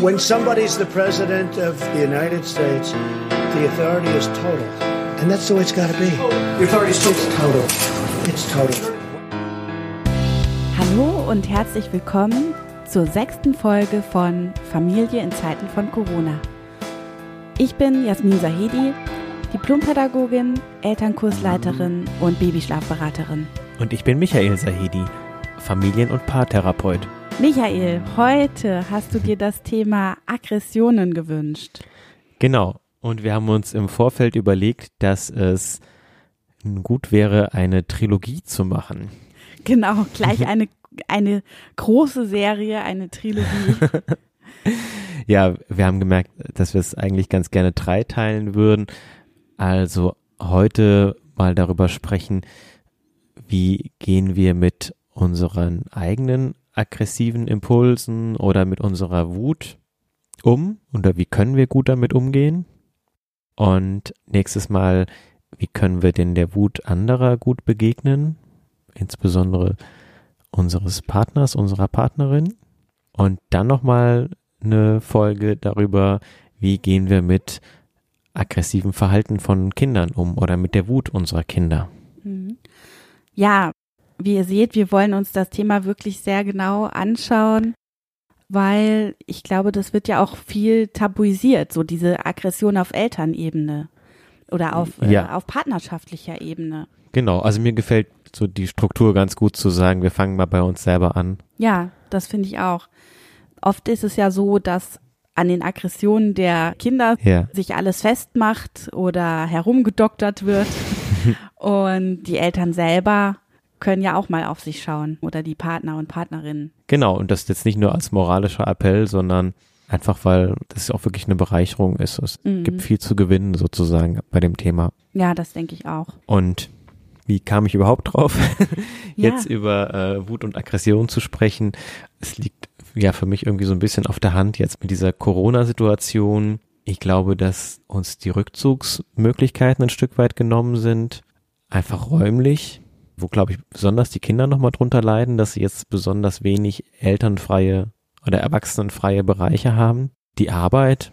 When somebody's the president of the United States, the authority is total. And that's the way it's got to be. The authority is total. It's total. Hallo und herzlich willkommen zur sechsten Folge von Familie in Zeiten von Corona. Ich bin Jasmin Sahedi, Diplompädagogin, Elternkursleiterin und Babyschlafberaterin. Und ich bin Michael Sahedi, Familien- und Paartherapeut. Michael, heute hast du dir das Thema Aggressionen gewünscht. Genau. Und wir haben uns im Vorfeld überlegt, dass es gut wäre, eine Trilogie zu machen. Genau, gleich eine, eine große Serie, eine Trilogie. ja, wir haben gemerkt, dass wir es eigentlich ganz gerne dreiteilen würden. Also heute mal darüber sprechen, wie gehen wir mit unseren eigenen aggressiven Impulsen oder mit unserer Wut um oder wie können wir gut damit umgehen? Und nächstes Mal, wie können wir denn der Wut anderer gut begegnen? Insbesondere unseres Partners, unserer Partnerin. Und dann nochmal eine Folge darüber, wie gehen wir mit aggressivem Verhalten von Kindern um oder mit der Wut unserer Kinder. Mhm. Ja, wie ihr seht, wir wollen uns das Thema wirklich sehr genau anschauen, weil ich glaube, das wird ja auch viel tabuisiert, so diese Aggression auf Elternebene oder auf, äh, ja. äh, auf partnerschaftlicher Ebene. Genau, also mir gefällt so die Struktur ganz gut zu sagen, wir fangen mal bei uns selber an. Ja, das finde ich auch. Oft ist es ja so, dass an den Aggressionen der Kinder ja. sich alles festmacht oder herumgedoktert wird und die Eltern selber können ja auch mal auf sich schauen oder die Partner und Partnerinnen. Genau, und das jetzt nicht nur als moralischer Appell, sondern einfach, weil das auch wirklich eine Bereicherung ist. Es mhm. gibt viel zu gewinnen sozusagen bei dem Thema. Ja, das denke ich auch. Und wie kam ich überhaupt drauf, jetzt ja. über äh, Wut und Aggression zu sprechen? Es liegt ja für mich irgendwie so ein bisschen auf der Hand jetzt mit dieser Corona-Situation. Ich glaube, dass uns die Rückzugsmöglichkeiten ein Stück weit genommen sind, einfach räumlich wo, glaube ich, besonders die Kinder nochmal drunter leiden, dass sie jetzt besonders wenig elternfreie oder erwachsenenfreie Bereiche haben. Die Arbeit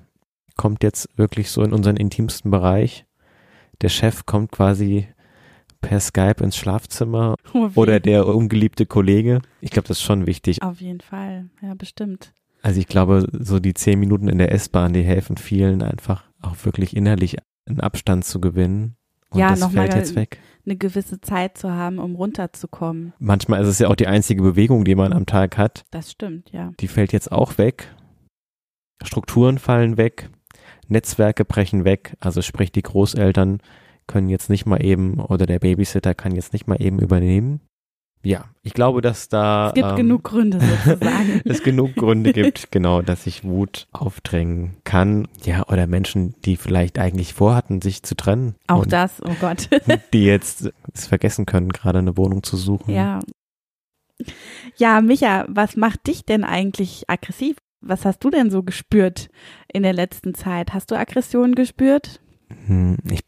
kommt jetzt wirklich so in unseren intimsten Bereich. Der Chef kommt quasi per Skype ins Schlafzimmer oh, oder der ungeliebte Kollege. Ich glaube, das ist schon wichtig. Auf jeden Fall, ja, bestimmt. Also ich glaube, so die zehn Minuten in der S-Bahn, die helfen vielen einfach auch wirklich innerlich einen Abstand zu gewinnen. Und ja, das fällt jetzt weg eine gewisse Zeit zu haben, um runterzukommen. Manchmal ist es ja auch die einzige Bewegung, die man am Tag hat. Das stimmt, ja. Die fällt jetzt auch weg. Strukturen fallen weg. Netzwerke brechen weg. Also sprich, die Großeltern können jetzt nicht mal eben oder der Babysitter kann jetzt nicht mal eben übernehmen. Ja, ich glaube, dass da. Es gibt ähm, genug Gründe sozusagen. es genug Gründe gibt, genau, dass sich Wut aufdrängen kann. Ja, oder Menschen, die vielleicht eigentlich vorhatten, sich zu trennen. Auch das, oh Gott. die jetzt es vergessen können, gerade eine Wohnung zu suchen. Ja. Ja, Micha, was macht dich denn eigentlich aggressiv? Was hast du denn so gespürt in der letzten Zeit? Hast du Aggressionen gespürt? Hm, ich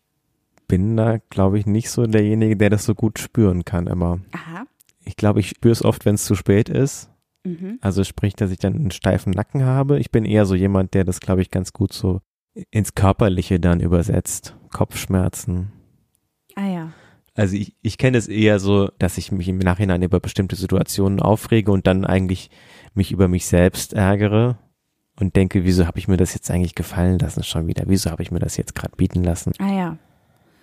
bin da, glaube ich, nicht so derjenige, der das so gut spüren kann immer. Aha ich glaube, ich spüre es oft, wenn es zu spät ist. Mhm. Also sprich, dass ich dann einen steifen Nacken habe. Ich bin eher so jemand, der das, glaube ich, ganz gut so ins Körperliche dann übersetzt. Kopfschmerzen. Ah ja. Also ich, ich kenne es eher so, dass ich mich im Nachhinein über bestimmte Situationen aufrege und dann eigentlich mich über mich selbst ärgere und denke, wieso habe ich mir das jetzt eigentlich gefallen lassen schon wieder? Wieso habe ich mir das jetzt gerade bieten lassen? Ah ja.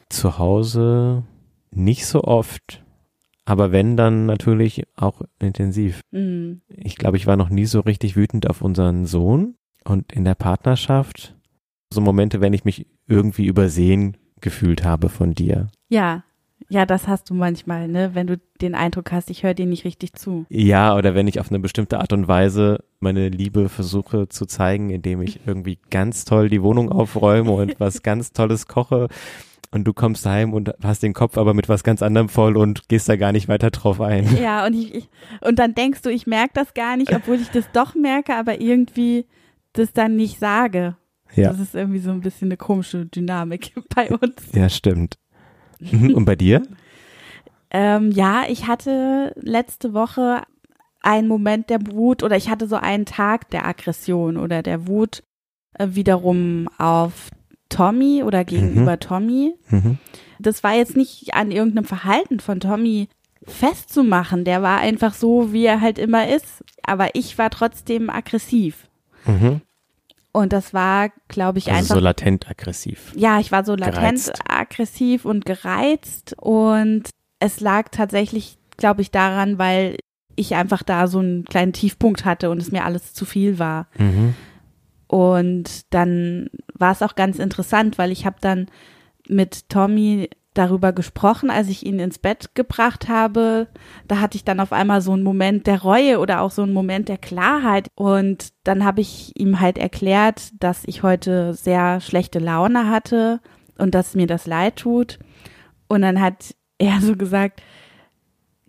Zu Hause nicht so oft. Aber wenn, dann natürlich auch intensiv. Mhm. Ich glaube, ich war noch nie so richtig wütend auf unseren Sohn und in der Partnerschaft. So Momente, wenn ich mich irgendwie übersehen gefühlt habe von dir. Ja, ja, das hast du manchmal, ne? Wenn du den Eindruck hast, ich höre dir nicht richtig zu. Ja, oder wenn ich auf eine bestimmte Art und Weise meine Liebe versuche zu zeigen, indem ich irgendwie ganz toll die Wohnung aufräume und was ganz Tolles koche und du kommst heim und hast den Kopf aber mit was ganz anderem voll und gehst da gar nicht weiter drauf ein. Ja, und ich, ich und dann denkst du, ich merke das gar nicht, obwohl ich das doch merke, aber irgendwie das dann nicht sage. Ja. Das ist irgendwie so ein bisschen eine komische Dynamik bei uns. Ja, stimmt. Und bei dir? ähm, ja, ich hatte letzte Woche einen Moment der Wut oder ich hatte so einen Tag der Aggression oder der Wut äh, wiederum auf Tommy oder gegenüber mhm. Tommy. Mhm. Das war jetzt nicht an irgendeinem Verhalten von Tommy festzumachen. Der war einfach so, wie er halt immer ist. Aber ich war trotzdem aggressiv. Mhm. Und das war, glaube ich, also einfach. so latent aggressiv. Ja, ich war so latent gereizt. aggressiv und gereizt. Und es lag tatsächlich, glaube ich, daran, weil ich einfach da so einen kleinen Tiefpunkt hatte und es mir alles zu viel war. Mhm. Und dann war es auch ganz interessant, weil ich habe dann mit Tommy darüber gesprochen, als ich ihn ins Bett gebracht habe. Da hatte ich dann auf einmal so einen Moment der Reue oder auch so einen Moment der Klarheit. Und dann habe ich ihm halt erklärt, dass ich heute sehr schlechte Laune hatte und dass mir das leid tut. Und dann hat er so gesagt,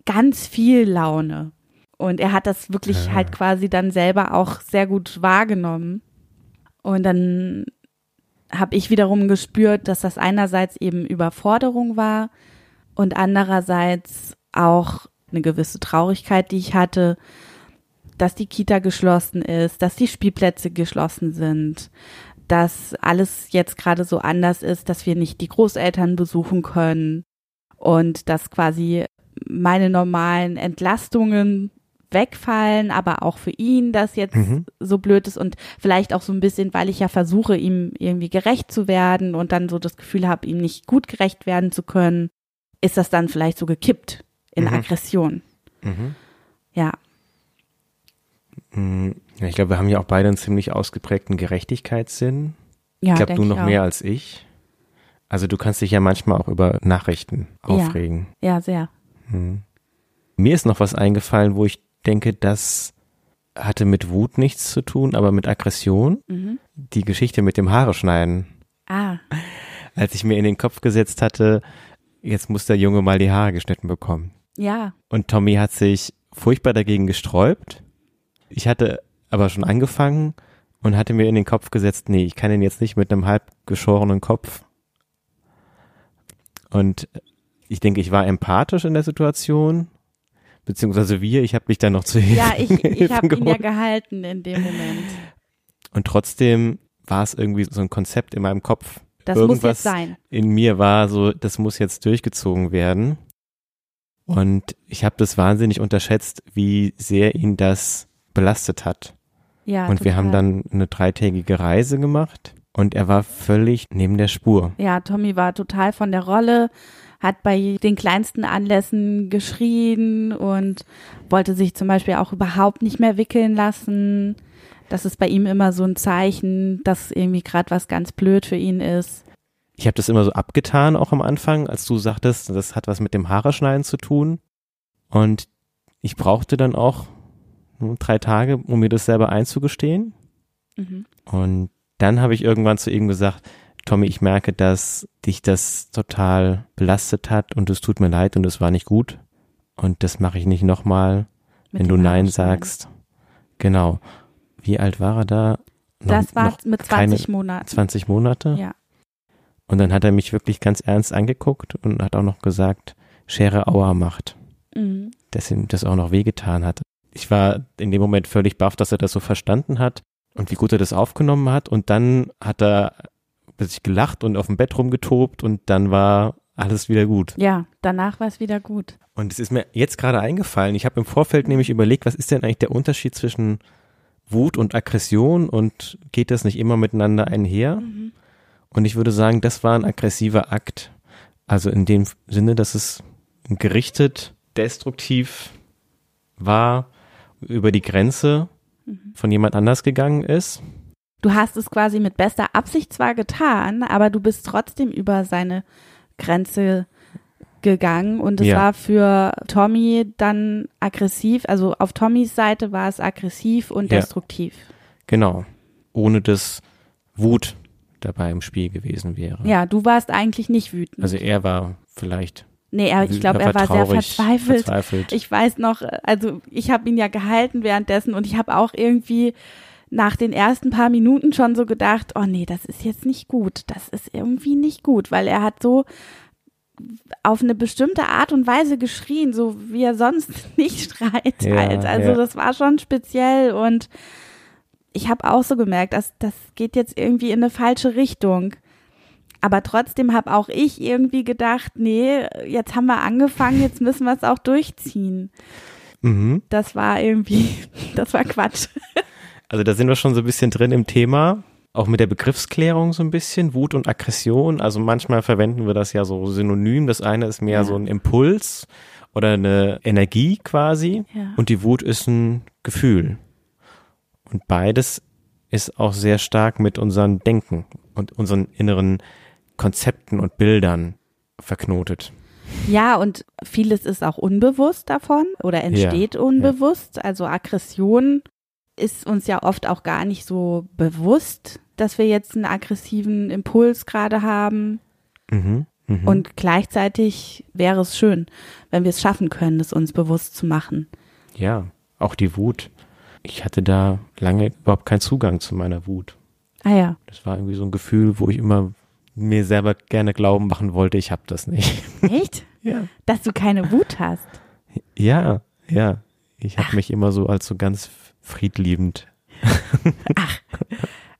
ganz viel Laune. Und er hat das wirklich ja. halt quasi dann selber auch sehr gut wahrgenommen. Und dann habe ich wiederum gespürt, dass das einerseits eben Überforderung war und andererseits auch eine gewisse Traurigkeit, die ich hatte, dass die Kita geschlossen ist, dass die Spielplätze geschlossen sind, dass alles jetzt gerade so anders ist, dass wir nicht die Großeltern besuchen können und dass quasi meine normalen Entlastungen wegfallen, aber auch für ihn das jetzt mhm. so blöd ist und vielleicht auch so ein bisschen, weil ich ja versuche, ihm irgendwie gerecht zu werden und dann so das Gefühl habe, ihm nicht gut gerecht werden zu können, ist das dann vielleicht so gekippt in mhm. Aggression. Mhm. Ja. Mm. Ich glaube, wir haben ja auch beide einen ziemlich ausgeprägten Gerechtigkeitssinn. Ja, ich glaube, du noch auch. mehr als ich. Also du kannst dich ja manchmal auch über Nachrichten aufregen. Ja, ja sehr. Hm. Mir ist noch was eingefallen, wo ich denke, das hatte mit Wut nichts zu tun, aber mit Aggression. Mhm. Die Geschichte mit dem Haare schneiden. Ah. Als ich mir in den Kopf gesetzt hatte, jetzt muss der Junge mal die Haare geschnitten bekommen. Ja. Und Tommy hat sich furchtbar dagegen gesträubt. Ich hatte aber schon angefangen und hatte mir in den Kopf gesetzt, nee, ich kann ihn jetzt nicht mit einem halb geschorenen Kopf. Und ich denke, ich war empathisch in der Situation beziehungsweise wir, ich habe mich dann noch zu Hilfe Ja, ich, ich habe ihn ja gehalten in dem Moment. Und trotzdem war es irgendwie so ein Konzept in meinem Kopf. Das Irgendwas muss jetzt sein. In mir war so, das muss jetzt durchgezogen werden. Und ich habe das wahnsinnig unterschätzt, wie sehr ihn das belastet hat. Ja, und total. wir haben dann eine dreitägige Reise gemacht und er war völlig neben der Spur. Ja, Tommy war total von der Rolle, hat bei den kleinsten Anlässen geschrien und wollte sich zum Beispiel auch überhaupt nicht mehr wickeln lassen. Das ist bei ihm immer so ein Zeichen, dass irgendwie gerade was ganz blöd für ihn ist. Ich habe das immer so abgetan, auch am Anfang, als du sagtest, das hat was mit dem Haareschneiden zu tun. Und ich brauchte dann auch drei Tage, um mir das selber einzugestehen. Mhm. Und dann habe ich irgendwann zu ihm gesagt, Tommy, ich merke, dass dich das total belastet hat und es tut mir leid und es war nicht gut. Und das mache ich nicht nochmal, wenn du Nein sagst. Genau. Wie alt war er da? Noch, das war mit 20 Monaten. 20 Monate? Ja. Und dann hat er mich wirklich ganz ernst angeguckt und hat auch noch gesagt, Schere Auer macht. Mhm. Dass ihm das auch noch wehgetan hat. Ich war in dem Moment völlig baff, dass er das so verstanden hat und wie gut er das aufgenommen hat. Und dann hat er sich gelacht und auf dem Bett rumgetobt und dann war alles wieder gut. Ja, danach war es wieder gut. Und es ist mir jetzt gerade eingefallen, ich habe im Vorfeld nämlich überlegt, was ist denn eigentlich der Unterschied zwischen Wut und Aggression und geht das nicht immer miteinander einher? Mhm. Und ich würde sagen, das war ein aggressiver Akt. Also in dem Sinne, dass es gerichtet, destruktiv war, über die Grenze mhm. von jemand anders gegangen ist du hast es quasi mit bester Absicht zwar getan, aber du bist trotzdem über seine Grenze gegangen und es ja. war für Tommy dann aggressiv, also auf Tommys Seite war es aggressiv und ja. destruktiv. Genau, ohne dass Wut dabei im Spiel gewesen wäre. Ja, du warst eigentlich nicht wütend. Also er war vielleicht Nee, er, ich glaube, er war traurig, sehr verzweifelt. verzweifelt. Ich weiß noch, also ich habe ihn ja gehalten währenddessen und ich habe auch irgendwie nach den ersten paar Minuten schon so gedacht, oh nee, das ist jetzt nicht gut. Das ist irgendwie nicht gut, weil er hat so auf eine bestimmte Art und Weise geschrien, so wie er sonst nicht schreit ja, halt. Also ja. das war schon speziell und ich habe auch so gemerkt, dass das geht jetzt irgendwie in eine falsche Richtung. Aber trotzdem habe auch ich irgendwie gedacht, nee, jetzt haben wir angefangen, jetzt müssen wir es auch durchziehen. Mhm. Das war irgendwie, das war Quatsch. Also da sind wir schon so ein bisschen drin im Thema, auch mit der Begriffsklärung so ein bisschen, Wut und Aggression. Also manchmal verwenden wir das ja so synonym. Das eine ist mehr ja. so ein Impuls oder eine Energie quasi ja. und die Wut ist ein Gefühl. Und beides ist auch sehr stark mit unserem Denken und unseren inneren Konzepten und Bildern verknotet. Ja, und vieles ist auch unbewusst davon oder entsteht ja, unbewusst. Ja. Also Aggression ist uns ja oft auch gar nicht so bewusst, dass wir jetzt einen aggressiven Impuls gerade haben. Mhm, mh. Und gleichzeitig wäre es schön, wenn wir es schaffen können, es uns bewusst zu machen. Ja, auch die Wut. Ich hatte da lange überhaupt keinen Zugang zu meiner Wut. Ah ja. Das war irgendwie so ein Gefühl, wo ich immer mir selber gerne glauben machen wollte, ich habe das nicht. Echt? ja. Dass du keine Wut hast. Ja, ja. Ich habe mich immer so als so ganz friedliebend. Ach.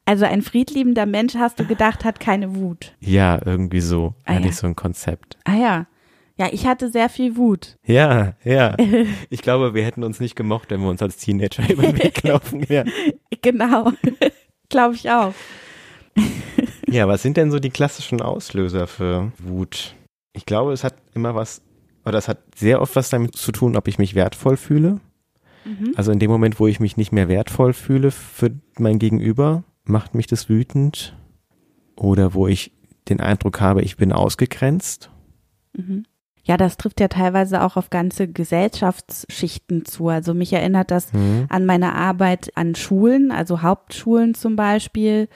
Also ein friedliebender Mensch, hast du gedacht, hat keine Wut. Ja, irgendwie so. Ah, Eigentlich ja. so ein Konzept. Ah ja. Ja, ich hatte sehr viel Wut. Ja, ja. Ich glaube, wir hätten uns nicht gemocht, wenn wir uns als Teenager über den Weg gelaufen wären. Genau. glaube ich auch. Ja, was sind denn so die klassischen Auslöser für Wut? Ich glaube, es hat immer was, oder es hat sehr oft was damit zu tun, ob ich mich wertvoll fühle. Mhm. Also in dem Moment, wo ich mich nicht mehr wertvoll fühle für mein Gegenüber, macht mich das wütend. Oder wo ich den Eindruck habe, ich bin ausgegrenzt. Mhm. Ja, das trifft ja teilweise auch auf ganze Gesellschaftsschichten zu. Also mich erinnert das mhm. an meine Arbeit an Schulen, also Hauptschulen zum Beispiel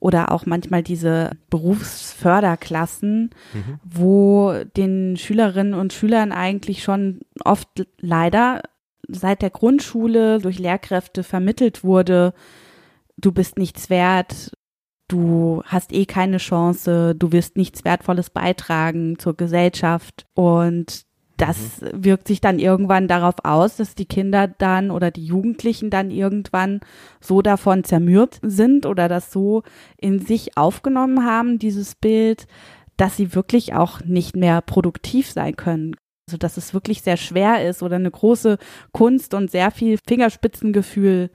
oder auch manchmal diese Berufsförderklassen, mhm. wo den Schülerinnen und Schülern eigentlich schon oft leider seit der Grundschule durch Lehrkräfte vermittelt wurde, du bist nichts wert, du hast eh keine Chance, du wirst nichts Wertvolles beitragen zur Gesellschaft und das mhm. wirkt sich dann irgendwann darauf aus, dass die Kinder dann oder die Jugendlichen dann irgendwann so davon zermürbt sind oder das so in sich aufgenommen haben, dieses Bild, dass sie wirklich auch nicht mehr produktiv sein können. Also dass es wirklich sehr schwer ist oder eine große Kunst und sehr viel Fingerspitzengefühl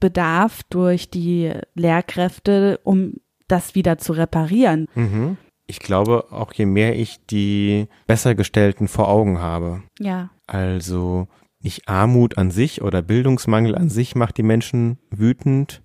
bedarf durch die Lehrkräfte, um das wieder zu reparieren. Mhm ich glaube, auch je mehr ich die Bessergestellten vor Augen habe. Ja. Also nicht Armut an sich oder Bildungsmangel an sich macht die Menschen wütend,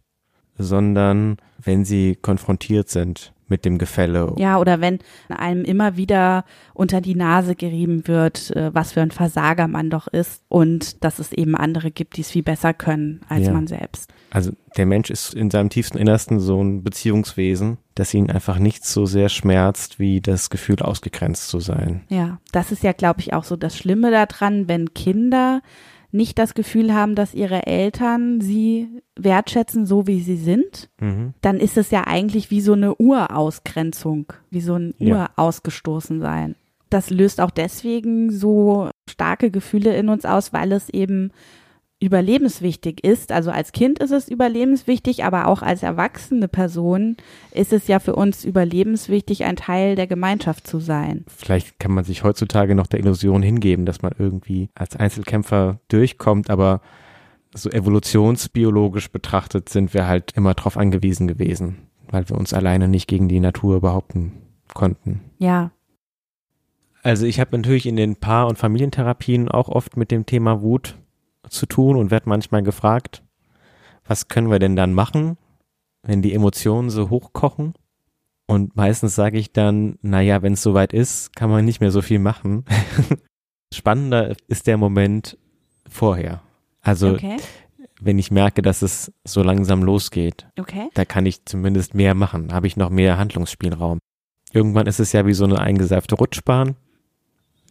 sondern wenn sie konfrontiert sind mit dem Gefälle. Ja, oder wenn einem immer wieder unter die Nase gerieben wird, äh, was für ein Versager man doch ist und dass es eben andere gibt, die es viel besser können als ja. man selbst. Also der Mensch ist in seinem tiefsten Innersten so ein Beziehungswesen, dass ihn einfach nichts so sehr schmerzt, wie das Gefühl, ausgegrenzt zu sein. Ja, das ist ja, glaube ich, auch so das Schlimme daran, wenn Kinder nicht das Gefühl haben, dass ihre Eltern sie wertschätzen, so wie sie sind, mhm. dann ist es ja eigentlich wie so eine Urausgrenzung, wie so ein ja. Urausgestoßensein. Das löst auch deswegen so starke Gefühle in uns aus, weil es eben überlebenswichtig ist. Also als Kind ist es überlebenswichtig, aber auch als erwachsene Person ist es ja für uns überlebenswichtig, ein Teil der Gemeinschaft zu sein. Vielleicht kann man sich heutzutage noch der Illusion hingeben, dass man irgendwie als Einzelkämpfer durchkommt, aber so evolutionsbiologisch betrachtet sind wir halt immer darauf angewiesen gewesen, weil wir uns alleine nicht gegen die Natur behaupten konnten. Ja. Also ich habe natürlich in den Paar- und Familientherapien auch oft mit dem Thema Wut zu tun und werde manchmal gefragt, was können wir denn dann machen, wenn die Emotionen so hochkochen? Und meistens sage ich dann, naja, wenn es soweit ist, kann man nicht mehr so viel machen. Spannender ist der Moment vorher. Also okay. wenn ich merke, dass es so langsam losgeht, okay. da kann ich zumindest mehr machen, habe ich noch mehr Handlungsspielraum. Irgendwann ist es ja wie so eine eingeseifte Rutschbahn.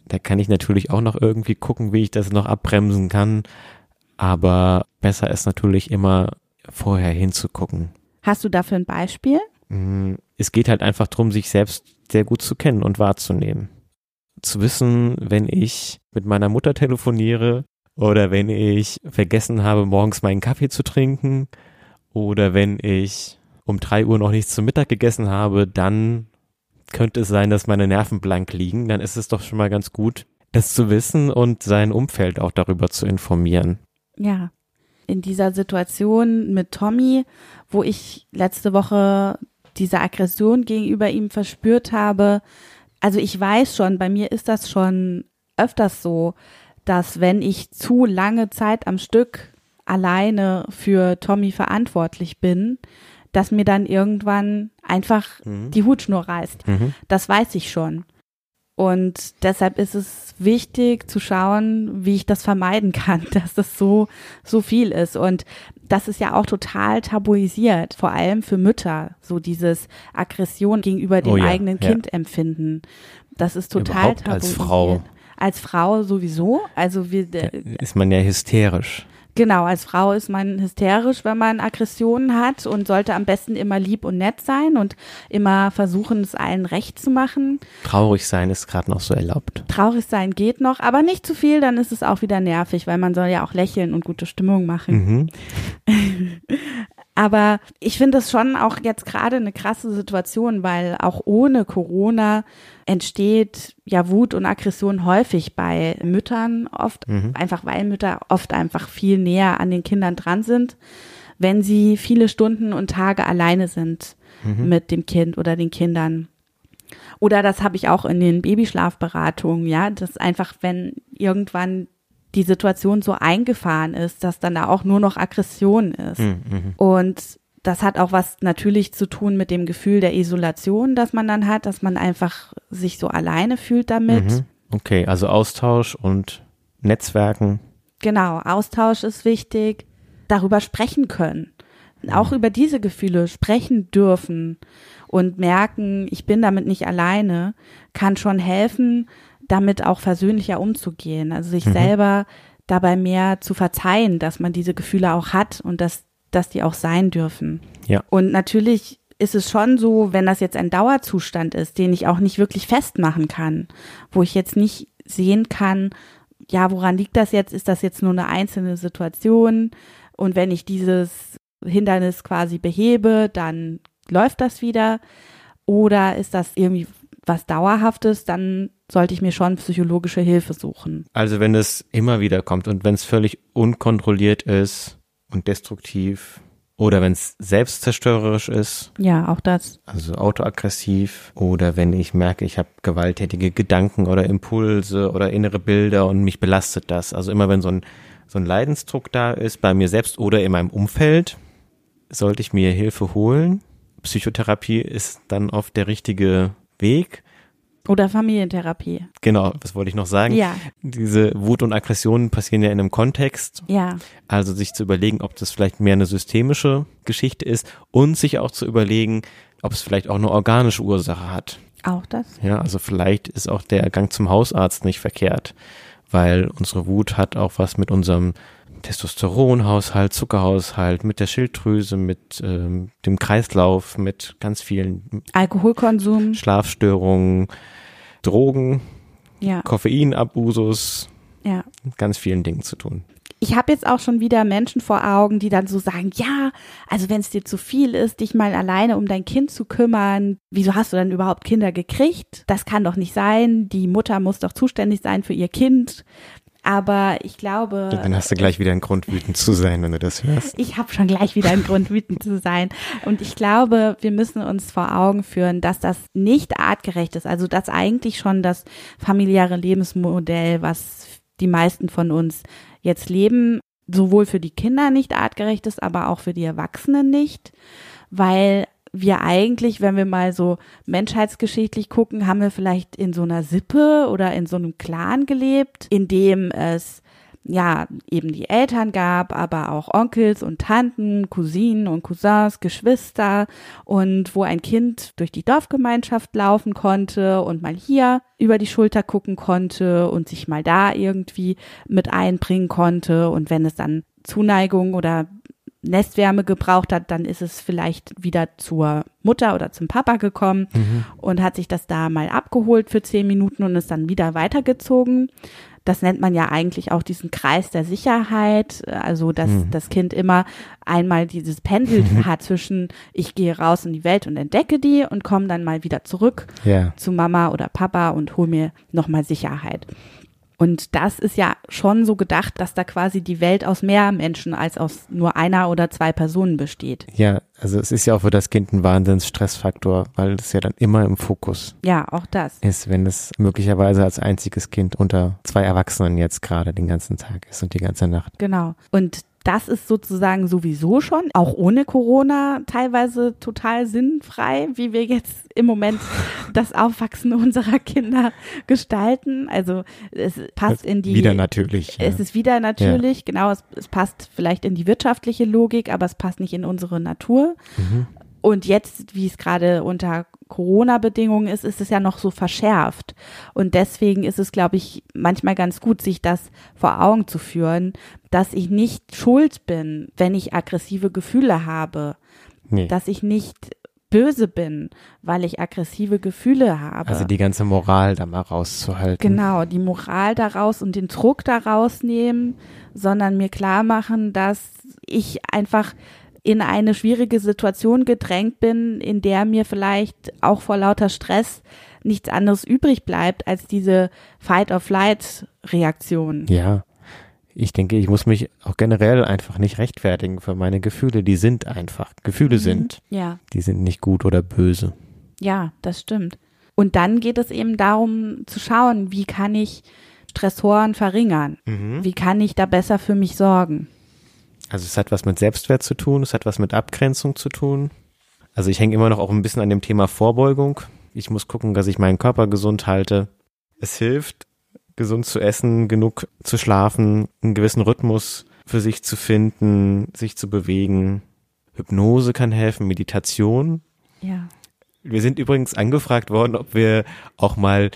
Da kann ich natürlich auch noch irgendwie gucken, wie ich das noch abbremsen kann. Aber besser ist natürlich immer vorher hinzugucken. Hast du dafür ein Beispiel? Mm, es geht halt einfach darum, sich selbst sehr gut zu kennen und wahrzunehmen. zu wissen, wenn ich mit meiner Mutter telefoniere oder wenn ich vergessen habe, morgens meinen Kaffee zu trinken oder wenn ich um drei Uhr noch nichts zum Mittag gegessen habe, dann könnte es sein, dass meine Nerven blank liegen. Dann ist es doch schon mal ganz gut, das zu wissen und sein Umfeld auch darüber zu informieren. Ja. In dieser Situation mit Tommy, wo ich letzte Woche diese Aggression gegenüber ihm verspürt habe, also ich weiß schon, bei mir ist das schon öfters so, dass wenn ich zu lange Zeit am Stück alleine für Tommy verantwortlich bin, dass mir dann irgendwann einfach mhm. die Hutschnur reißt. Mhm. Das weiß ich schon. Und deshalb ist es wichtig zu schauen, wie ich das vermeiden kann, dass das so, so viel ist. Und das ist ja auch total tabuisiert, vor allem für Mütter, so dieses Aggression gegenüber dem oh ja, eigenen ja. Kind empfinden. Das ist total Überhaupt tabuisiert. Als Frau. Als Frau sowieso. Also wir, ist man ja hysterisch. Genau, als Frau ist man hysterisch, wenn man Aggressionen hat und sollte am besten immer lieb und nett sein und immer versuchen, es allen recht zu machen. Traurig sein ist gerade noch so erlaubt. Traurig sein geht noch, aber nicht zu viel, dann ist es auch wieder nervig, weil man soll ja auch lächeln und gute Stimmung machen. Mhm. Aber ich finde es schon auch jetzt gerade eine krasse Situation, weil auch ohne Corona entsteht ja Wut und Aggression häufig bei Müttern oft, mhm. einfach weil Mütter oft einfach viel näher an den Kindern dran sind, wenn sie viele Stunden und Tage alleine sind mhm. mit dem Kind oder den Kindern. Oder das habe ich auch in den Babyschlafberatungen, ja, dass einfach, wenn irgendwann die Situation so eingefahren ist, dass dann da auch nur noch Aggression ist. Mhm, mhm. Und das hat auch was natürlich zu tun mit dem Gefühl der Isolation, das man dann hat, dass man einfach sich so alleine fühlt damit. Mhm. Okay, also Austausch und Netzwerken. Genau, Austausch ist wichtig. Darüber sprechen können. Auch über diese Gefühle sprechen dürfen und merken, ich bin damit nicht alleine, kann schon helfen, damit auch versöhnlicher umzugehen. Also sich mhm. selber dabei mehr zu verzeihen, dass man diese Gefühle auch hat und dass, dass die auch sein dürfen. Ja. Und natürlich ist es schon so, wenn das jetzt ein Dauerzustand ist, den ich auch nicht wirklich festmachen kann, wo ich jetzt nicht sehen kann, ja, woran liegt das jetzt? Ist das jetzt nur eine einzelne Situation? Und wenn ich dieses Hindernis quasi behebe, dann läuft das wieder. Oder ist das irgendwie was Dauerhaftes, dann sollte ich mir schon psychologische Hilfe suchen. Also wenn es immer wieder kommt und wenn es völlig unkontrolliert ist und destruktiv oder wenn es selbstzerstörerisch ist. Ja, auch das. Also autoaggressiv oder wenn ich merke, ich habe gewalttätige Gedanken oder Impulse oder innere Bilder und mich belastet das. Also immer wenn so ein, so ein Leidensdruck da ist, bei mir selbst oder in meinem Umfeld, sollte ich mir Hilfe holen. Psychotherapie ist dann oft der richtige Weg. Oder Familientherapie. Genau, was wollte ich noch sagen? Ja. Diese Wut und Aggressionen passieren ja in einem Kontext. Ja. Also sich zu überlegen, ob das vielleicht mehr eine systemische Geschichte ist und sich auch zu überlegen, ob es vielleicht auch eine organische Ursache hat. Auch das? Ja, also vielleicht ist auch der Gang zum Hausarzt nicht verkehrt, weil unsere Wut hat auch was mit unserem Testosteronhaushalt, Zuckerhaushalt, mit der Schilddrüse, mit ähm, dem Kreislauf, mit ganz vielen Alkoholkonsum, Schlafstörungen, Drogen, ja. Koffeinabusus, ja. ganz vielen Dingen zu tun. Ich habe jetzt auch schon wieder Menschen vor Augen, die dann so sagen, ja, also wenn es dir zu viel ist, dich mal alleine um dein Kind zu kümmern, wieso hast du dann überhaupt Kinder gekriegt? Das kann doch nicht sein. Die Mutter muss doch zuständig sein für ihr Kind. Aber ich glaube. Dann hast du gleich wieder einen Grund, wütend zu sein, wenn du das hörst. Ich habe schon gleich wieder einen Grund, wütend zu sein. Und ich glaube, wir müssen uns vor Augen führen, dass das nicht artgerecht ist. Also, dass eigentlich schon das familiäre Lebensmodell, was die meisten von uns jetzt leben, sowohl für die Kinder nicht artgerecht ist, aber auch für die Erwachsenen nicht. Weil wir eigentlich, wenn wir mal so menschheitsgeschichtlich gucken, haben wir vielleicht in so einer Sippe oder in so einem Clan gelebt, in dem es ja eben die Eltern gab, aber auch Onkels und Tanten, Cousinen und Cousins, Geschwister und wo ein Kind durch die Dorfgemeinschaft laufen konnte und mal hier über die Schulter gucken konnte und sich mal da irgendwie mit einbringen konnte. Und wenn es dann Zuneigung oder Nestwärme gebraucht hat, dann ist es vielleicht wieder zur Mutter oder zum Papa gekommen mhm. und hat sich das da mal abgeholt für zehn Minuten und ist dann wieder weitergezogen. Das nennt man ja eigentlich auch diesen Kreis der Sicherheit, also dass mhm. das Kind immer einmal dieses Pendel hat zwischen ich gehe raus in die Welt und entdecke die und komme dann mal wieder zurück ja. zu Mama oder Papa und hole mir nochmal Sicherheit. Und das ist ja schon so gedacht, dass da quasi die Welt aus mehr Menschen als aus nur einer oder zwei Personen besteht. Ja, also es ist ja auch für das Kind ein Wahnsinns-Stressfaktor, weil es ja dann immer im Fokus ja, auch das. ist, wenn es möglicherweise als einziges Kind unter zwei Erwachsenen jetzt gerade den ganzen Tag ist und die ganze Nacht. Genau. Und das ist sozusagen sowieso schon, auch ohne Corona, teilweise total sinnfrei, wie wir jetzt im Moment das Aufwachsen unserer Kinder gestalten. Also es passt in die. Wieder natürlich. Es ja. ist wieder natürlich, ja. genau. Es, es, passt vielleicht in die wirtschaftliche Logik, aber es passt nicht in unsere Natur. Mhm. Und jetzt, wie es gerade unter Corona-Bedingungen ist, ist es ja noch so verschärft. Und deswegen ist es, glaube ich, manchmal ganz gut, sich das vor Augen zu führen, dass ich nicht schuld bin, wenn ich aggressive Gefühle habe. Nee. Dass ich nicht böse bin, weil ich aggressive Gefühle habe. Also die ganze Moral da mal rauszuhalten. Genau, die Moral daraus und den Druck daraus nehmen, sondern mir klar machen, dass ich einfach in eine schwierige Situation gedrängt bin, in der mir vielleicht auch vor lauter Stress nichts anderes übrig bleibt als diese Fight-of-Flight-Reaktion. Ja. Ich denke, ich muss mich auch generell einfach nicht rechtfertigen für meine Gefühle. Die sind einfach. Gefühle mhm. sind. Ja. Die sind nicht gut oder böse. Ja, das stimmt. Und dann geht es eben darum zu schauen, wie kann ich Stressoren verringern? Mhm. Wie kann ich da besser für mich sorgen? Also es hat was mit Selbstwert zu tun, es hat was mit Abgrenzung zu tun. Also ich hänge immer noch auch ein bisschen an dem Thema Vorbeugung. Ich muss gucken, dass ich meinen Körper gesund halte. Es hilft, gesund zu essen, genug zu schlafen, einen gewissen Rhythmus für sich zu finden, sich zu bewegen. Hypnose kann helfen, Meditation. Ja. Wir sind übrigens angefragt worden, ob wir auch mal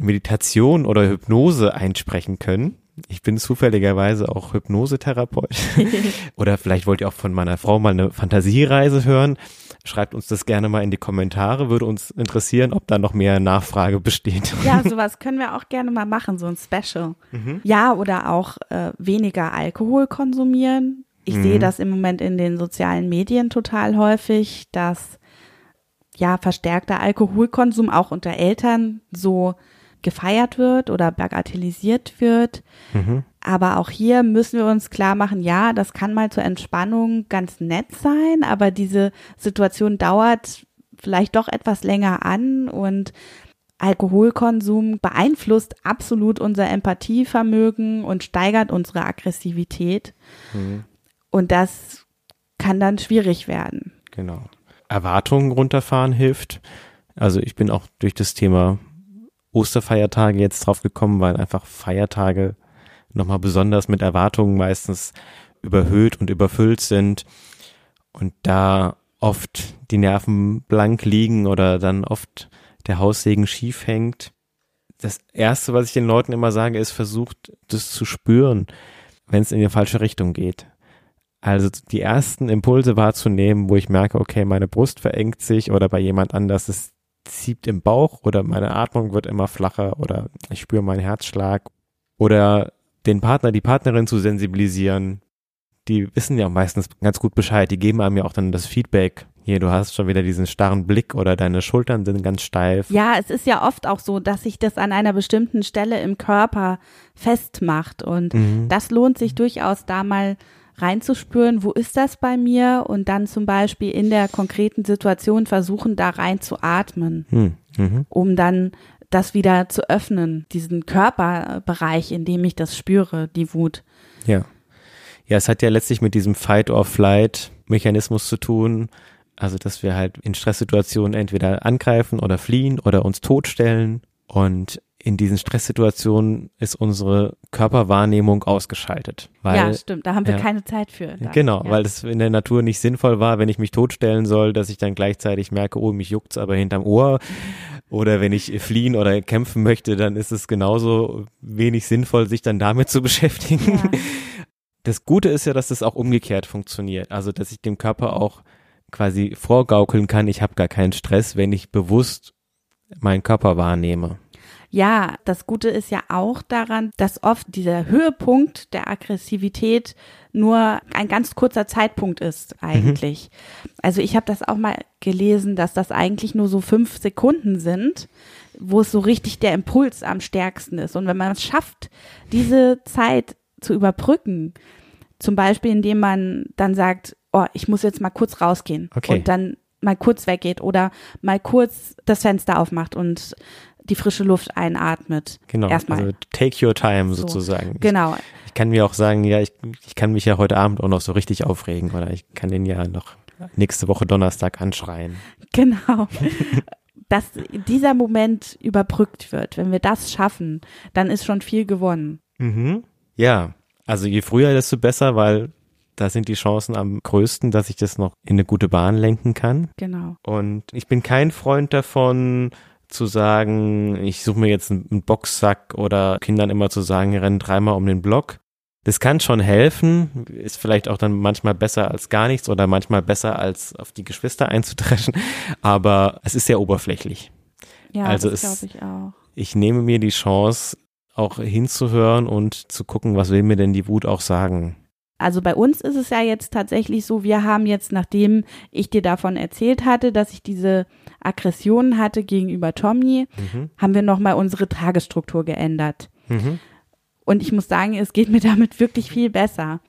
Meditation oder Hypnose einsprechen können. Ich bin zufälligerweise auch Hypnosetherapeut. Oder vielleicht wollt ihr auch von meiner Frau mal eine Fantasiereise hören. Schreibt uns das gerne mal in die Kommentare. Würde uns interessieren, ob da noch mehr Nachfrage besteht. Ja, sowas können wir auch gerne mal machen, so ein Special. Mhm. Ja, oder auch äh, weniger Alkohol konsumieren. Ich mhm. sehe das im Moment in den sozialen Medien total häufig, dass ja verstärkter Alkoholkonsum auch unter Eltern so gefeiert wird oder bagatellisiert wird. Mhm. Aber auch hier müssen wir uns klar machen, ja, das kann mal zur Entspannung ganz nett sein, aber diese Situation dauert vielleicht doch etwas länger an und Alkoholkonsum beeinflusst absolut unser Empathievermögen und steigert unsere Aggressivität. Mhm. Und das kann dann schwierig werden. Genau. Erwartungen runterfahren hilft. Also ich bin auch durch das Thema Osterfeiertage jetzt drauf gekommen, weil einfach Feiertage nochmal besonders mit Erwartungen meistens überhöht und überfüllt sind und da oft die Nerven blank liegen oder dann oft der Haussegen schief hängt. Das erste, was ich den Leuten immer sage, ist versucht, das zu spüren, wenn es in die falsche Richtung geht. Also die ersten Impulse wahrzunehmen, wo ich merke, okay, meine Brust verengt sich oder bei jemand anders ist zieht im Bauch oder meine Atmung wird immer flacher oder ich spüre meinen Herzschlag oder den Partner, die Partnerin zu sensibilisieren. Die wissen ja meistens ganz gut Bescheid. Die geben einem ja auch dann das Feedback. Hier, du hast schon wieder diesen starren Blick oder deine Schultern sind ganz steif. Ja, es ist ja oft auch so, dass sich das an einer bestimmten Stelle im Körper festmacht und mhm. das lohnt sich durchaus da mal reinzuspüren, wo ist das bei mir und dann zum Beispiel in der konkreten Situation versuchen, da rein zu atmen, hm. mhm. um dann das wieder zu öffnen, diesen Körperbereich, in dem ich das spüre, die Wut. Ja. Ja, es hat ja letztlich mit diesem Fight-or-Flight-Mechanismus zu tun. Also, dass wir halt in Stresssituationen entweder angreifen oder fliehen oder uns totstellen. Und in diesen Stresssituationen ist unsere Körperwahrnehmung ausgeschaltet. Weil, ja, stimmt, da haben wir ja, keine Zeit für. Da. Genau, ja. weil es in der Natur nicht sinnvoll war, wenn ich mich totstellen soll, dass ich dann gleichzeitig merke, oh, mich juckt's aber hinterm Ohr. Oder wenn ich fliehen oder kämpfen möchte, dann ist es genauso wenig sinnvoll, sich dann damit zu beschäftigen. Ja. Das Gute ist ja, dass das auch umgekehrt funktioniert. Also, dass ich dem Körper auch quasi vorgaukeln kann, ich habe gar keinen Stress, wenn ich bewusst meinen Körper wahrnehme. Ja, das Gute ist ja auch daran, dass oft dieser Höhepunkt der Aggressivität nur ein ganz kurzer Zeitpunkt ist eigentlich. Mhm. Also ich habe das auch mal gelesen, dass das eigentlich nur so fünf Sekunden sind, wo es so richtig der Impuls am stärksten ist. Und wenn man es schafft, diese Zeit zu überbrücken, zum Beispiel indem man dann sagt, oh, ich muss jetzt mal kurz rausgehen okay. und dann mal kurz weggeht oder mal kurz das Fenster aufmacht und die frische Luft einatmet. Genau. Erstmal. Also take your time so. sozusagen. Genau. Ich, ich, kann mir auch sagen, ja, ich, ich kann mich ja heute Abend auch noch so richtig aufregen oder ich kann den ja noch nächste Woche Donnerstag anschreien. Genau. Dass dieser Moment überbrückt wird. Wenn wir das schaffen, dann ist schon viel gewonnen. Mhm. Ja. Also je früher, desto besser, weil da sind die Chancen am größten, dass ich das noch in eine gute Bahn lenken kann. Genau. Und ich bin kein Freund davon, zu sagen, ich suche mir jetzt einen Boxsack oder Kindern immer zu sagen, rennen dreimal um den Block. Das kann schon helfen, ist vielleicht auch dann manchmal besser als gar nichts oder manchmal besser als auf die Geschwister einzudreschen, aber es ist sehr oberflächlich. Ja, also das glaube ich auch. Ich nehme mir die Chance, auch hinzuhören und zu gucken, was will mir denn die Wut auch sagen. Also bei uns ist es ja jetzt tatsächlich so, wir haben jetzt, nachdem ich dir davon erzählt hatte, dass ich diese Aggressionen hatte gegenüber Tommy, mhm. haben wir nochmal unsere Tagesstruktur geändert. Mhm. Und ich muss sagen, es geht mir damit wirklich viel besser.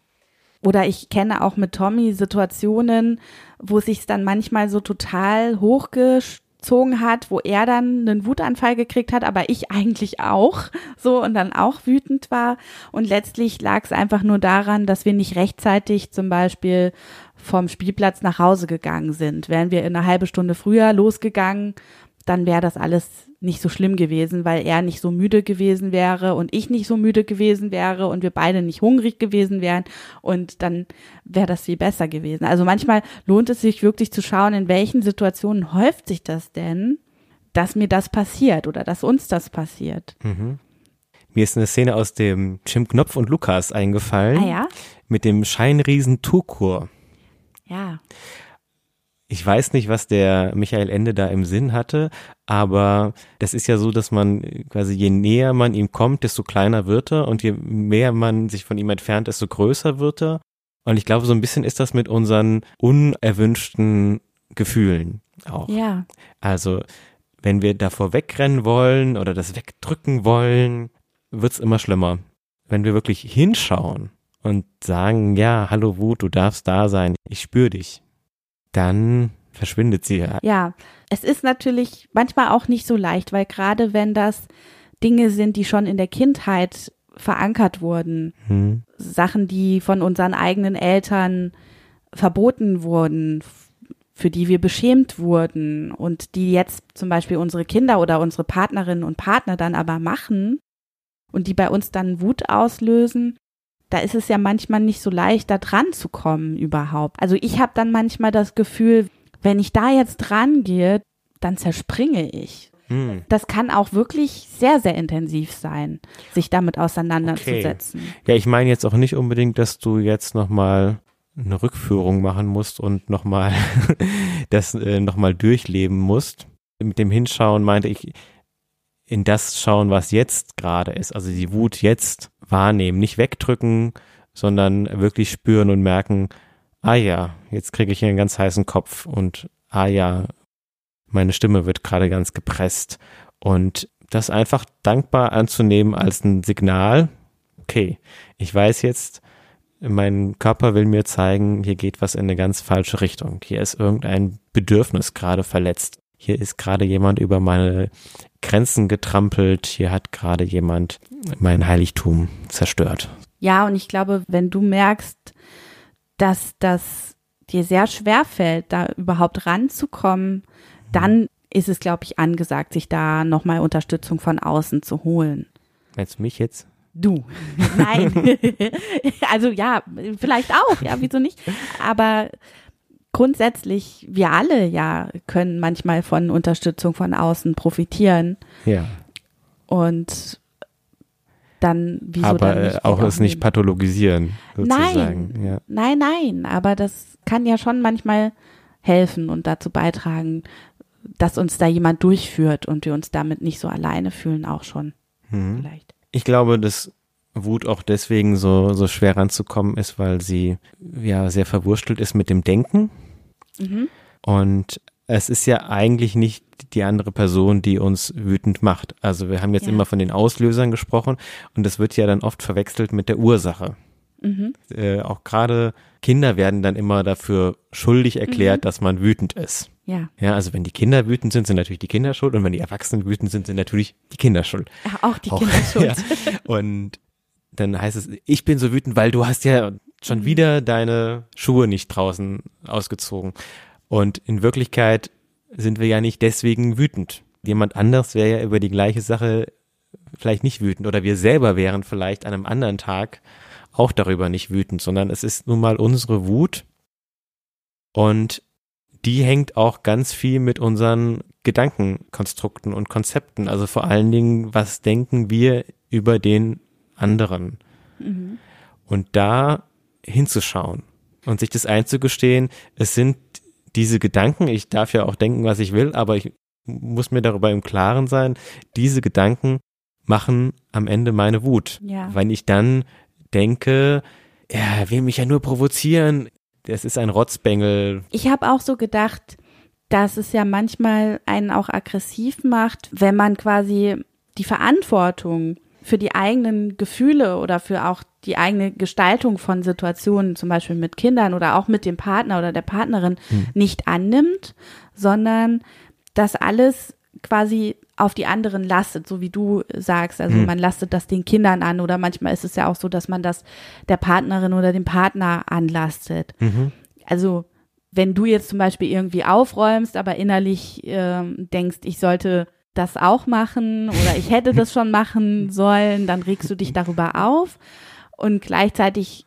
Oder ich kenne auch mit Tommy Situationen, wo sich dann manchmal so total hochgesch gezogen hat, wo er dann einen Wutanfall gekriegt hat, aber ich eigentlich auch so und dann auch wütend war. Und letztlich lag es einfach nur daran, dass wir nicht rechtzeitig zum Beispiel vom Spielplatz nach Hause gegangen sind. Wären wir eine halbe Stunde früher losgegangen, dann wäre das alles nicht so schlimm gewesen, weil er nicht so müde gewesen wäre und ich nicht so müde gewesen wäre und wir beide nicht hungrig gewesen wären und dann wäre das viel besser gewesen. Also manchmal lohnt es sich wirklich zu schauen, in welchen Situationen häuft sich das denn, dass mir das passiert oder dass uns das passiert. Mhm. Mir ist eine Szene aus dem Jim Knopf und Lukas eingefallen. Ah ja? Mit dem Scheinriesen Tukur. Ja. Ich weiß nicht, was der Michael Ende da im Sinn hatte, aber das ist ja so, dass man quasi je näher man ihm kommt, desto kleiner wird er und je mehr man sich von ihm entfernt, desto größer wird er. Und ich glaube, so ein bisschen ist das mit unseren unerwünschten Gefühlen auch. Ja. Also, wenn wir davor wegrennen wollen oder das wegdrücken wollen, wird's immer schlimmer. Wenn wir wirklich hinschauen und sagen, ja, hallo Wut, du darfst da sein, ich spüre dich dann verschwindet sie. Ja, es ist natürlich manchmal auch nicht so leicht, weil gerade wenn das Dinge sind, die schon in der Kindheit verankert wurden, hm. Sachen, die von unseren eigenen Eltern verboten wurden, für die wir beschämt wurden und die jetzt zum Beispiel unsere Kinder oder unsere Partnerinnen und Partner dann aber machen und die bei uns dann Wut auslösen, da ist es ja manchmal nicht so leicht, da dran zu kommen überhaupt. Also ich habe dann manchmal das Gefühl, wenn ich da jetzt dran gehe, dann zerspringe ich. Hm. Das kann auch wirklich sehr, sehr intensiv sein, sich damit auseinanderzusetzen. Okay. Ja, ich meine jetzt auch nicht unbedingt, dass du jetzt nochmal eine Rückführung machen musst und nochmal das äh, nochmal durchleben musst. Mit dem Hinschauen meinte ich, in das schauen, was jetzt gerade ist, also die Wut jetzt wahrnehmen, nicht wegdrücken, sondern wirklich spüren und merken, ah ja, jetzt kriege ich einen ganz heißen Kopf und ah ja, meine Stimme wird gerade ganz gepresst und das einfach dankbar anzunehmen als ein Signal, okay, ich weiß jetzt, mein Körper will mir zeigen, hier geht was in eine ganz falsche Richtung. Hier ist irgendein Bedürfnis gerade verletzt. Hier ist gerade jemand über meine Grenzen getrampelt. Hier hat gerade jemand mein Heiligtum zerstört. Ja, und ich glaube, wenn du merkst, dass das dir sehr schwer fällt, da überhaupt ranzukommen, dann ist es, glaube ich, angesagt, sich da nochmal Unterstützung von außen zu holen. Meinst du mich jetzt? Du. Nein. also ja, vielleicht auch, ja, wieso nicht? Aber grundsätzlich, wir alle ja können manchmal von Unterstützung von außen profitieren. Ja. Und dann wieso aber dann nicht äh, auch es nicht pathologisieren sozusagen. Nein, Ja. nein, nein, aber das kann ja schon manchmal helfen und dazu beitragen, dass uns da jemand durchführt und wir uns damit nicht so alleine fühlen, auch schon Mhm. vielleicht. Ich glaube, dass Wut auch deswegen so, so schwer ranzukommen ist, weil sie ja sehr verwurstelt ist mit dem Denken. Mhm. Und es ist ja eigentlich nicht die andere Person, die uns wütend macht. Also wir haben jetzt Ja. immer von den Auslösern gesprochen und das wird ja dann oft verwechselt mit der Ursache. Mhm. Äh, auch gerade Kinder werden dann immer dafür schuldig erklärt, Mhm. dass man wütend ist. Ja. Ja, also wenn die Kinder wütend sind, sind natürlich die Kinder schuld und wenn die Erwachsenen wütend sind, sind natürlich die Kinder schuld. Auch die Auch- Kinder schuld. Ja. Und dann heißt es, ich bin so wütend, weil du hast ja schon Mhm. wieder deine Schuhe nicht draußen ausgezogen. Und in Wirklichkeit sind wir ja nicht deswegen wütend. Jemand anders wäre ja über die gleiche Sache vielleicht nicht wütend oder wir selber wären vielleicht an einem anderen Tag auch darüber nicht wütend, sondern es ist nun mal unsere Wut und die hängt auch ganz viel mit unseren Gedankenkonstrukten und Konzepten. Also vor allen Dingen, was denken wir über den anderen? Mhm. Und da hinzuschauen und sich das einzugestehen, es sind diese Gedanken, ich darf ja auch denken, was ich will, aber ich muss mir darüber im Klaren sein, diese Gedanken machen am Ende meine Wut. Ja. Wenn ich dann denke, er will mich ja nur provozieren, das ist ein Rotzbengel. Ich habe auch so gedacht, dass es ja manchmal einen auch aggressiv macht, wenn man quasi die Verantwortung für die eigenen Gefühle oder für auch die eigene Gestaltung von Situationen, zum Beispiel mit Kindern oder auch mit dem Partner oder der Partnerin, Hm. nicht annimmt, sondern das alles quasi auf die anderen lastet, so wie du sagst. Also Hm. man lastet das den Kindern an oder manchmal ist es ja auch so, dass man das der Partnerin oder dem Partner anlastet. Mhm. Also wenn du jetzt zum Beispiel irgendwie aufräumst, aber innerlich ähm, denkst, ich sollte das auch machen oder ich hätte das schon machen sollen, dann regst du dich darüber auf und gleichzeitig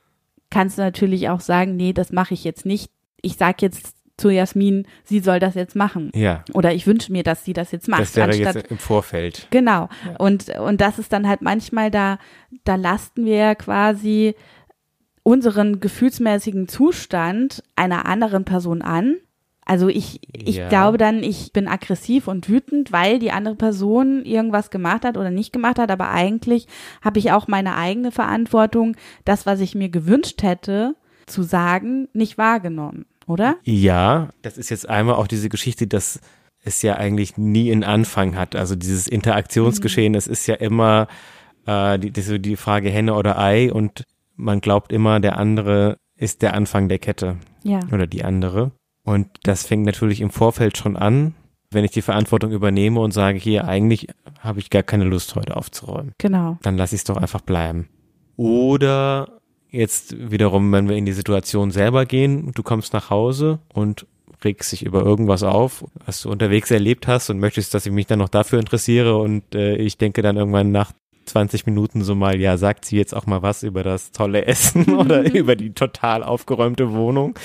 kannst du natürlich auch sagen, nee, das mache ich jetzt nicht. Ich sag jetzt zu Jasmin, sie soll das jetzt machen. Ja, Oder ich wünsche mir, dass sie das jetzt macht. das wäre anstatt, jetzt im Vorfeld. Genau. Und, und das ist dann halt manchmal da, da lasten wir ja quasi unseren gefühlsmäßigen Zustand einer anderen Person an. Also ich, ich Ja. glaube dann, ich bin aggressiv und wütend, weil die andere Person irgendwas gemacht hat oder nicht gemacht hat, aber eigentlich habe ich auch meine eigene Verantwortung, das, was ich mir gewünscht hätte, zu sagen, nicht wahrgenommen, oder? Ja, das ist jetzt einmal auch diese Geschichte, dass es ja eigentlich nie einen Anfang hat. Also dieses Interaktionsgeschehen, es ist ja immer äh, die, die, so die Frage Henne oder Ei und man glaubt immer, der andere ist der Anfang der Kette Ja. oder die andere. Und das fängt natürlich im Vorfeld schon an, wenn ich die Verantwortung übernehme und sage, hier, eigentlich habe ich gar keine Lust, heute aufzuräumen. Genau. Dann lasse ich es doch einfach bleiben. Oder jetzt wiederum, wenn wir in die Situation selber gehen, du kommst nach Hause und regst dich über irgendwas auf, was du unterwegs erlebt hast und möchtest, dass ich mich dann noch dafür interessiere und äh, ich denke dann irgendwann nach 20 Minuten so mal, ja, sagt sie jetzt auch mal was über das tolle Essen oder über die total aufgeräumte Wohnung.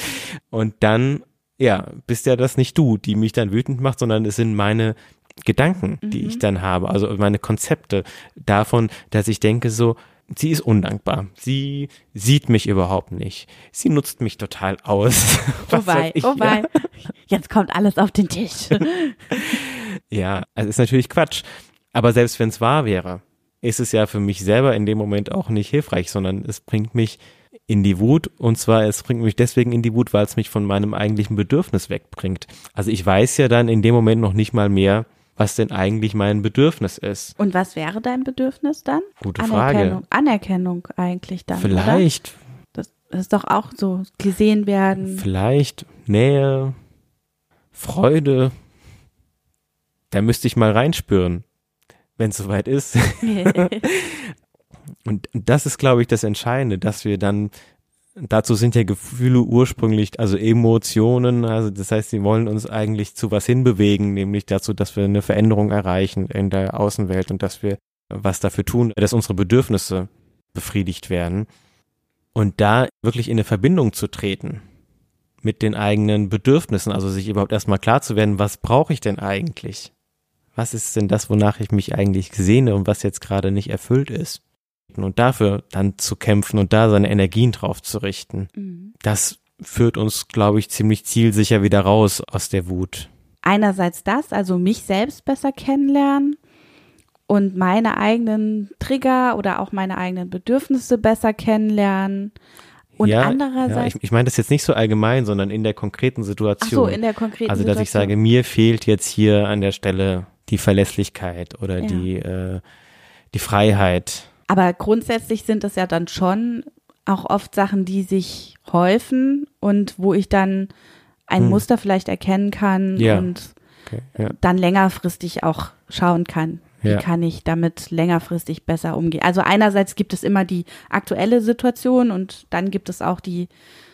Und dann, ja, bist ja das nicht du, die mich dann wütend macht, sondern es sind meine Gedanken, die Mhm. ich dann habe, also meine Konzepte davon, dass ich denke so, sie ist undankbar. Sie sieht mich überhaupt nicht. Sie nutzt mich total aus. Was Oh wei, ich, oh wei. Jetzt kommt alles auf den Tisch. Ja, also ist natürlich Quatsch. Aber selbst wenn es wahr wäre, ist es ja für mich selber in dem Moment auch nicht hilfreich, sondern es bringt mich in die Wut und zwar es bringt mich deswegen in die Wut, weil es mich von meinem eigentlichen Bedürfnis wegbringt. Also ich weiß ja dann in dem Moment noch nicht mal mehr, was denn eigentlich mein Bedürfnis ist. Und was wäre dein Bedürfnis dann? Gute Frage. Anerkennung, Anerkennung eigentlich dann. Oder? Vielleicht, Das, das ist doch auch so, gesehen werden. vielleicht Nähe, Freude. Da müsste ich mal reinspüren, wenn es soweit ist. Und das ist, glaube ich, das Entscheidende, dass wir dann, dazu sind ja Gefühle ursprünglich, also Emotionen, also das heißt, sie wollen uns eigentlich zu was hinbewegen, nämlich dazu, dass wir eine Veränderung erreichen in der Außenwelt und dass wir was dafür tun, dass unsere Bedürfnisse befriedigt werden. Und da wirklich in eine Verbindung zu treten mit den eigenen Bedürfnissen, also sich überhaupt erstmal klar zu werden, was brauche ich denn eigentlich? Was ist denn das, wonach ich mich eigentlich sehne und was jetzt gerade nicht erfüllt ist? Und dafür dann zu kämpfen und da seine Energien drauf zu richten. Mhm. Das führt uns, glaube ich, ziemlich zielsicher wieder raus aus der Wut. Einerseits das, also mich selbst besser kennenlernen und meine eigenen Trigger oder auch meine eigenen Bedürfnisse besser kennenlernen. Und ja, andererseits. Ja, ich, ich meine das jetzt nicht so allgemein, sondern in der konkreten Situation. Ach so, in der konkreten Also, dass Situation. ich sage, mir fehlt jetzt hier an der Stelle die Verlässlichkeit oder ja. die, äh, die Freiheit. Aber grundsätzlich sind das ja dann schon auch oft Sachen, die sich häufen und wo ich dann ein hm. Muster vielleicht erkennen kann ja. und okay, ja. dann längerfristig auch schauen kann. Wie ja. kann ich damit längerfristig besser umgehen? Also einerseits gibt es immer die aktuelle Situation und dann gibt es auch die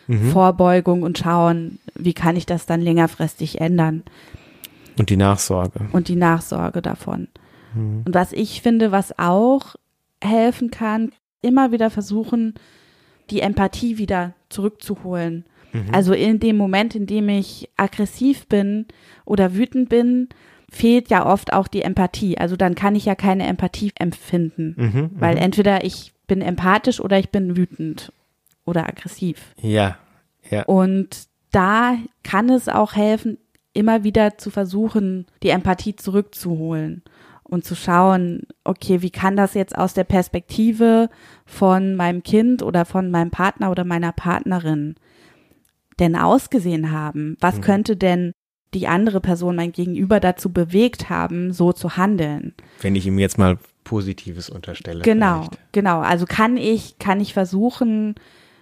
mhm. Vorbeugung und schauen, wie kann ich das dann längerfristig ändern. Und die Nachsorge. Und die Nachsorge davon. Mhm. Und was ich finde, was auch helfen kann, immer wieder versuchen, die Empathie wieder zurückzuholen. Mhm. Also in dem Moment, in dem ich aggressiv bin oder wütend bin, fehlt ja oft auch die Empathie. Also dann kann ich ja keine Empathie empfinden, mhm, weil mhm. entweder ich bin empathisch oder ich bin wütend oder aggressiv. Ja, ja. Und da kann es auch helfen, immer wieder zu versuchen, die Empathie zurückzuholen und zu schauen, okay, wie kann das jetzt aus der Perspektive von meinem Kind oder von meinem Partner oder meiner Partnerin denn ausgesehen haben? Was mhm. könnte denn die andere Person, mein Gegenüber dazu bewegt haben, so zu handeln? Wenn ich ihm jetzt mal Positives unterstelle. Genau, vielleicht. genau. Also kann ich, kann ich versuchen,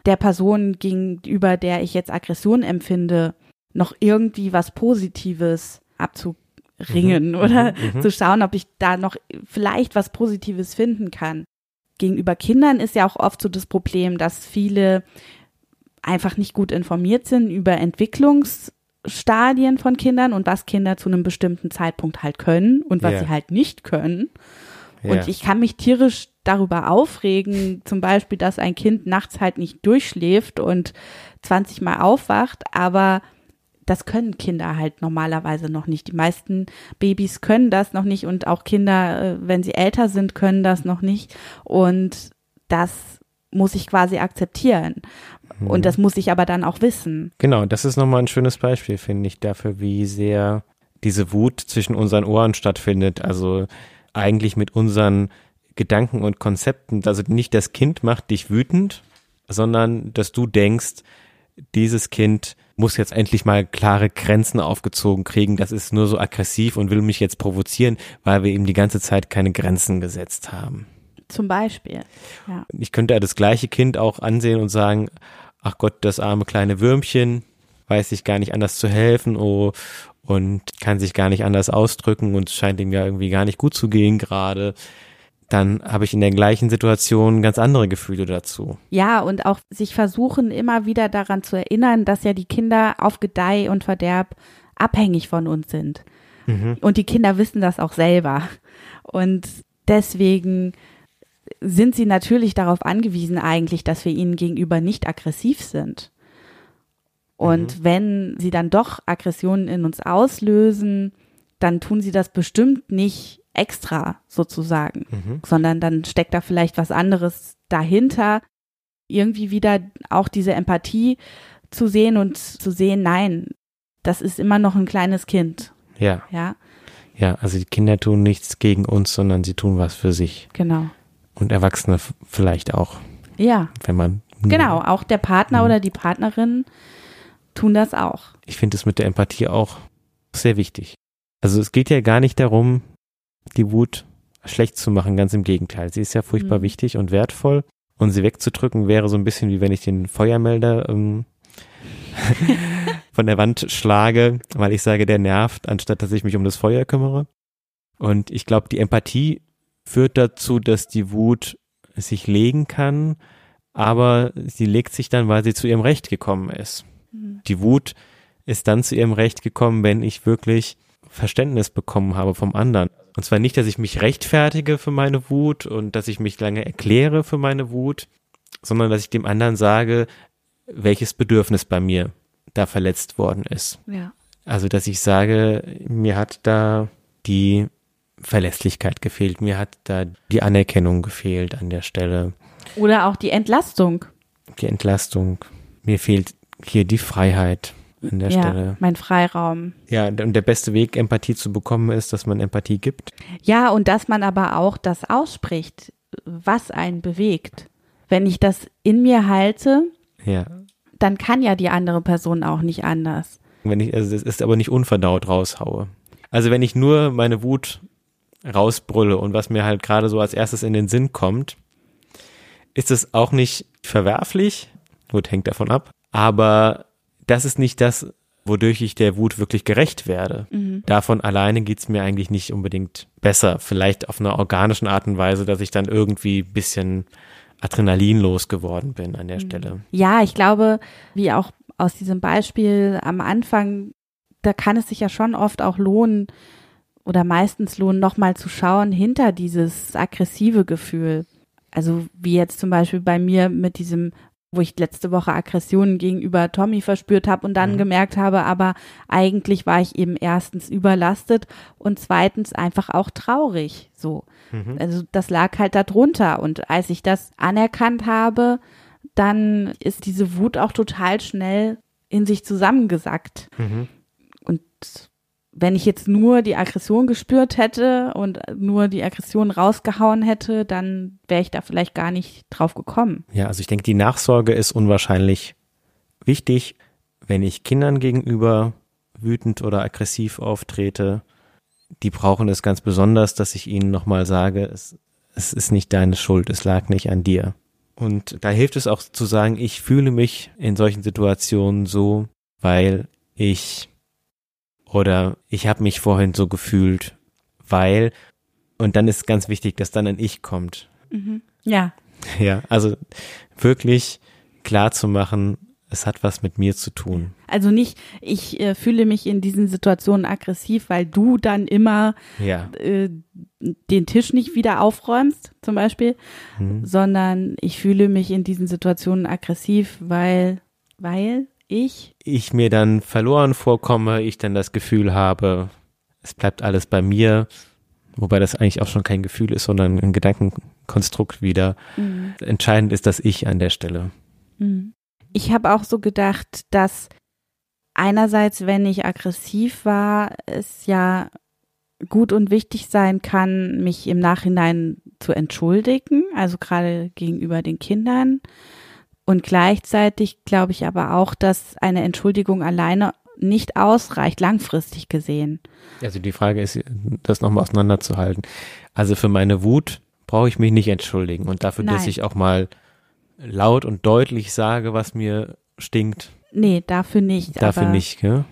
der Person gegenüber, der ich jetzt Aggression empfinde, noch irgendwie was Positives abzugeben ringen mhm. oder mhm. zu schauen, ob ich da noch vielleicht was Positives finden kann. Gegenüber Kindern ist ja auch oft so das Problem, dass viele einfach nicht gut informiert sind über Entwicklungsstadien von Kindern und was Kinder zu einem bestimmten Zeitpunkt halt können und was yeah. sie halt nicht können. Yeah. Und ich kann mich tierisch darüber aufregen, zum Beispiel, dass ein Kind nachts halt nicht durchschläft und 20 Mal aufwacht, aber das können Kinder halt normalerweise noch nicht. Die meisten Babys können das noch nicht und auch Kinder, äh, wenn sie älter sind, können das noch nicht. Und das muss ich quasi akzeptieren. Mhm. Und das muss ich aber dann auch wissen. Genau, das ist nochmal ein schönes Beispiel, finde ich, dafür, wie sehr diese Wut zwischen unseren Ohren stattfindet. Also eigentlich mit unseren Gedanken und Konzepten. Also nicht das Kind macht dich wütend, sondern dass du denkst, dieses Kind muss jetzt endlich mal klare Grenzen aufgezogen kriegen. Das ist nur so aggressiv und will mich jetzt provozieren, weil wir ihm die ganze Zeit keine Grenzen gesetzt haben. Zum Beispiel. Ja. Ich könnte ja das gleiche Kind auch ansehen und sagen, ach Gott, das arme kleine Würmchen weiß sich gar nicht anders zu helfen oh, und kann sich gar nicht anders ausdrücken und scheint ihm ja irgendwie gar nicht gut zu gehen gerade dann habe ich in der gleichen Situation ganz andere Gefühle dazu. Ja, und auch sich versuchen, immer wieder daran zu erinnern, dass ja die Kinder auf Gedeih und Verderb abhängig von uns sind. Mhm. Und die Kinder wissen das auch selber. Und deswegen sind sie natürlich darauf angewiesen eigentlich, dass wir ihnen gegenüber nicht aggressiv sind. Und mhm. wenn sie dann doch Aggressionen in uns auslösen, dann tun sie das bestimmt nicht extra sozusagen, mhm. sondern dann steckt da vielleicht was anderes dahinter. Irgendwie wieder auch diese Empathie zu sehen und zu sehen, nein, das ist immer noch ein kleines Kind. Ja. Ja. Ja, also die Kinder tun nichts gegen uns, sondern sie tun was für sich. Genau. Und Erwachsene vielleicht auch. Ja. Wenn man. Genau, auch der Partner mhm. oder die Partnerin tun das auch. Ich finde es mit der Empathie auch sehr wichtig. Also es geht ja gar nicht darum, die Wut schlecht zu machen, ganz im Gegenteil. Sie ist ja furchtbar mhm. wichtig und wertvoll. Und sie wegzudrücken wäre so ein bisschen wie wenn ich den Feuermelder ähm, von der Wand schlage, weil ich sage, der nervt, anstatt dass ich mich um das Feuer kümmere. Und ich glaube, die Empathie führt dazu, dass die Wut sich legen kann, aber sie legt sich dann, weil sie zu ihrem Recht gekommen ist. Mhm. Die Wut ist dann zu ihrem Recht gekommen, wenn ich wirklich Verständnis bekommen habe vom anderen. Und zwar nicht, dass ich mich rechtfertige für meine Wut und dass ich mich lange erkläre für meine Wut, sondern dass ich dem anderen sage, welches Bedürfnis bei mir da verletzt worden ist. Ja. Also, dass ich sage, mir hat da die Verlässlichkeit gefehlt, mir hat da die Anerkennung gefehlt an der Stelle. Oder auch die Entlastung. Die Entlastung. Mir fehlt hier die Freiheit an der ja, Stelle. Mein Freiraum. Ja, und der beste Weg, Empathie zu bekommen, ist, dass man Empathie gibt. Ja, und dass man aber auch das ausspricht, was einen bewegt. Wenn ich das in mir halte, ja. dann kann ja die andere Person auch nicht anders. Wenn ich, also es ist aber nicht unverdaut raushaue. Also wenn ich nur meine Wut rausbrülle und was mir halt gerade so als erstes in den Sinn kommt, ist es auch nicht verwerflich. Gut, hängt davon ab. Aber das ist nicht das, wodurch ich der Wut wirklich gerecht werde. Mhm. Davon alleine geht's mir eigentlich nicht unbedingt besser. Vielleicht auf einer organischen Art und Weise, dass ich dann irgendwie bisschen adrenalinlos geworden bin an der mhm. Stelle. Ja, ich glaube, wie auch aus diesem Beispiel am Anfang, da kann es sich ja schon oft auch lohnen oder meistens lohnen, nochmal zu schauen hinter dieses aggressive Gefühl. Also wie jetzt zum Beispiel bei mir mit diesem wo ich letzte Woche Aggressionen gegenüber Tommy verspürt habe und dann mhm. gemerkt habe, aber eigentlich war ich eben erstens überlastet und zweitens einfach auch traurig. So. Mhm. Also das lag halt darunter. Und als ich das anerkannt habe, dann ist diese Wut auch total schnell in sich zusammengesackt. Mhm. Und wenn ich jetzt nur die Aggression gespürt hätte und nur die Aggression rausgehauen hätte, dann wäre ich da vielleicht gar nicht drauf gekommen. Ja, also ich denke, die Nachsorge ist unwahrscheinlich wichtig, wenn ich Kindern gegenüber wütend oder aggressiv auftrete. Die brauchen es ganz besonders, dass ich ihnen nochmal sage, es, es ist nicht deine Schuld, es lag nicht an dir. Und da hilft es auch zu sagen, ich fühle mich in solchen Situationen so, weil ich oder ich habe mich vorhin so gefühlt, weil, und dann ist ganz wichtig, dass dann ein Ich kommt. Mhm. Ja. Ja, also wirklich klar zu machen, es hat was mit mir zu tun. Also nicht, ich äh, fühle mich in diesen Situationen aggressiv, weil du dann immer ja. äh, den Tisch nicht wieder aufräumst, zum Beispiel, mhm. sondern ich fühle mich in diesen Situationen aggressiv, weil, weil ich? Ich mir dann verloren vorkomme, ich dann das Gefühl habe, es bleibt alles bei mir, wobei das eigentlich auch schon kein Gefühl ist, sondern ein Gedankenkonstrukt wieder. Mhm. Entscheidend ist das Ich an der Stelle. Mhm. Ich habe auch so gedacht, dass einerseits, wenn ich aggressiv war, es ja gut und wichtig sein kann, mich im Nachhinein zu entschuldigen, also gerade gegenüber den Kindern. Und gleichzeitig glaube ich aber auch, dass eine Entschuldigung alleine nicht ausreicht, langfristig gesehen. Also die Frage ist, das nochmal auseinanderzuhalten. Also für meine Wut brauche ich mich nicht entschuldigen und dafür, Nein. dass ich auch mal laut und deutlich sage, was mir stinkt. Nee, dafür nicht. Dafür nicht, ja?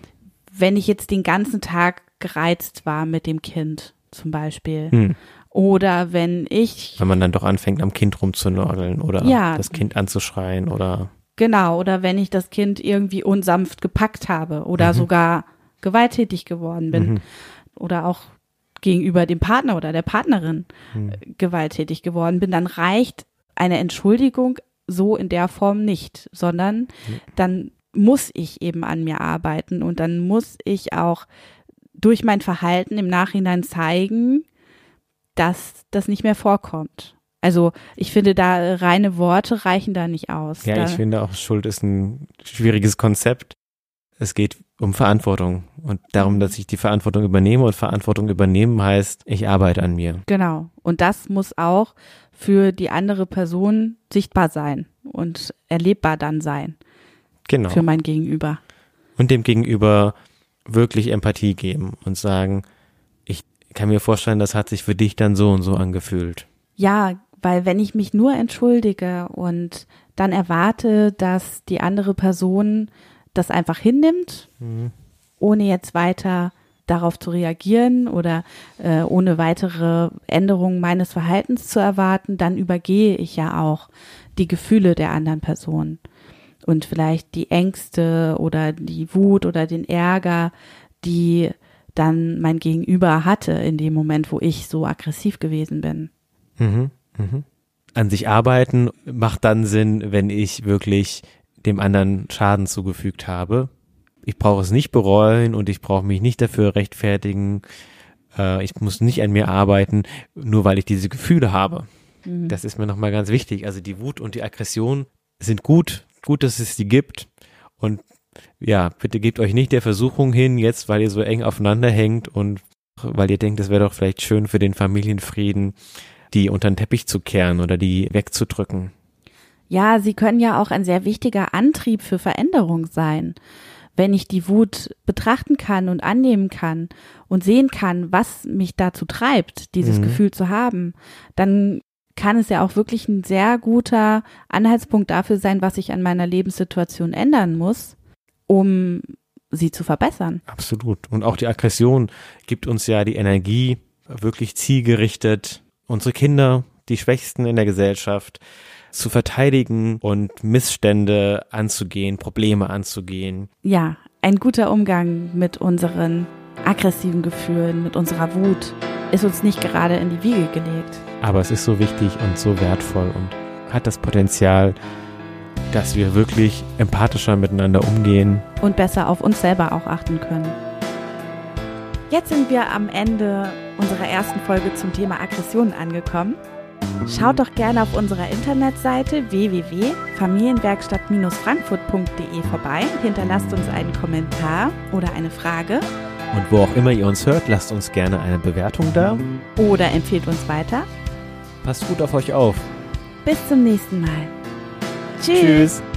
Wenn ich jetzt den ganzen Tag gereizt war mit dem Kind, zum Beispiel, hm. Oder wenn ich. Wenn man dann doch anfängt, am Kind rumzunörgeln oder ja, das Kind anzuschreien oder. Genau, oder wenn ich das Kind irgendwie unsanft gepackt habe oder mhm. sogar gewalttätig geworden bin. Mhm. Oder auch gegenüber dem Partner oder der Partnerin mhm. gewalttätig geworden bin, dann reicht eine Entschuldigung so in der Form nicht, sondern dann muss ich eben an mir arbeiten und dann muss ich auch durch mein Verhalten im Nachhinein zeigen, dass das nicht mehr vorkommt. Also ich finde, da reine Worte reichen da nicht aus. Ja, da ich finde auch, Schuld ist ein schwieriges Konzept. Es geht um Verantwortung und darum, dass ich die Verantwortung übernehme und Verantwortung übernehmen heißt, ich arbeite an mir. Genau. Und das muss auch für die andere Person sichtbar sein und erlebbar dann sein. Genau. Für mein Gegenüber. Und dem Gegenüber wirklich Empathie geben und sagen, kann mir vorstellen, das hat sich für dich dann so und so angefühlt. Ja, weil wenn ich mich nur entschuldige und dann erwarte, dass die andere Person das einfach hinnimmt, mhm. ohne jetzt weiter darauf zu reagieren oder äh, ohne weitere Änderungen meines Verhaltens zu erwarten, dann übergehe ich ja auch die Gefühle der anderen Person und vielleicht die Ängste oder die Wut oder den Ärger, die dann mein Gegenüber hatte in dem Moment, wo ich so aggressiv gewesen bin. Mhm, mhm. An sich arbeiten macht dann Sinn, wenn ich wirklich dem anderen Schaden zugefügt habe. Ich brauche es nicht bereuen und ich brauche mich nicht dafür rechtfertigen, Äh, ich muss nicht an mir arbeiten, nur weil ich diese Gefühle habe. Mhm. Das ist mir nochmal ganz wichtig. Also die Wut und die Aggression sind gut, gut, dass es die gibt. Und ja, bitte gebt euch nicht der Versuchung hin, jetzt, weil ihr so eng aufeinander hängt und weil ihr denkt, es wäre doch vielleicht schön für den Familienfrieden, die unter den Teppich zu kehren oder die wegzudrücken. Ja, sie können ja auch ein sehr wichtiger Antrieb für Veränderung sein. Wenn ich die Wut betrachten kann und annehmen kann und sehen kann, was mich dazu treibt, dieses mhm. Gefühl zu haben, dann kann es ja auch wirklich ein sehr guter Anhaltspunkt dafür sein, was ich an meiner Lebenssituation ändern muss, um sie zu verbessern. Absolut. Und auch die Aggression gibt uns ja die Energie, wirklich zielgerichtet unsere Kinder, die Schwächsten in der Gesellschaft, zu verteidigen und Missstände anzugehen, Probleme anzugehen. Ja, ein guter Umgang mit unseren aggressiven Gefühlen, mit unserer Wut ist uns nicht gerade in die Wiege gelegt. Aber es ist so wichtig und so wertvoll und hat das Potenzial, dass wir wirklich empathischer miteinander umgehen. Und besser auf uns selber auch achten können. Jetzt sind wir am Ende unserer ersten Folge zum Thema Aggressionen angekommen. Schaut doch gerne auf unserer Internetseite www.familienwerkstatt-frankfurt.de vorbei, hinterlasst uns einen Kommentar oder eine Frage. Und wo auch immer ihr uns hört, lasst uns gerne eine Bewertung da. Oder empfehlt uns weiter. Passt gut auf euch auf. Bis zum nächsten Mal. Tschüss. Tschüss.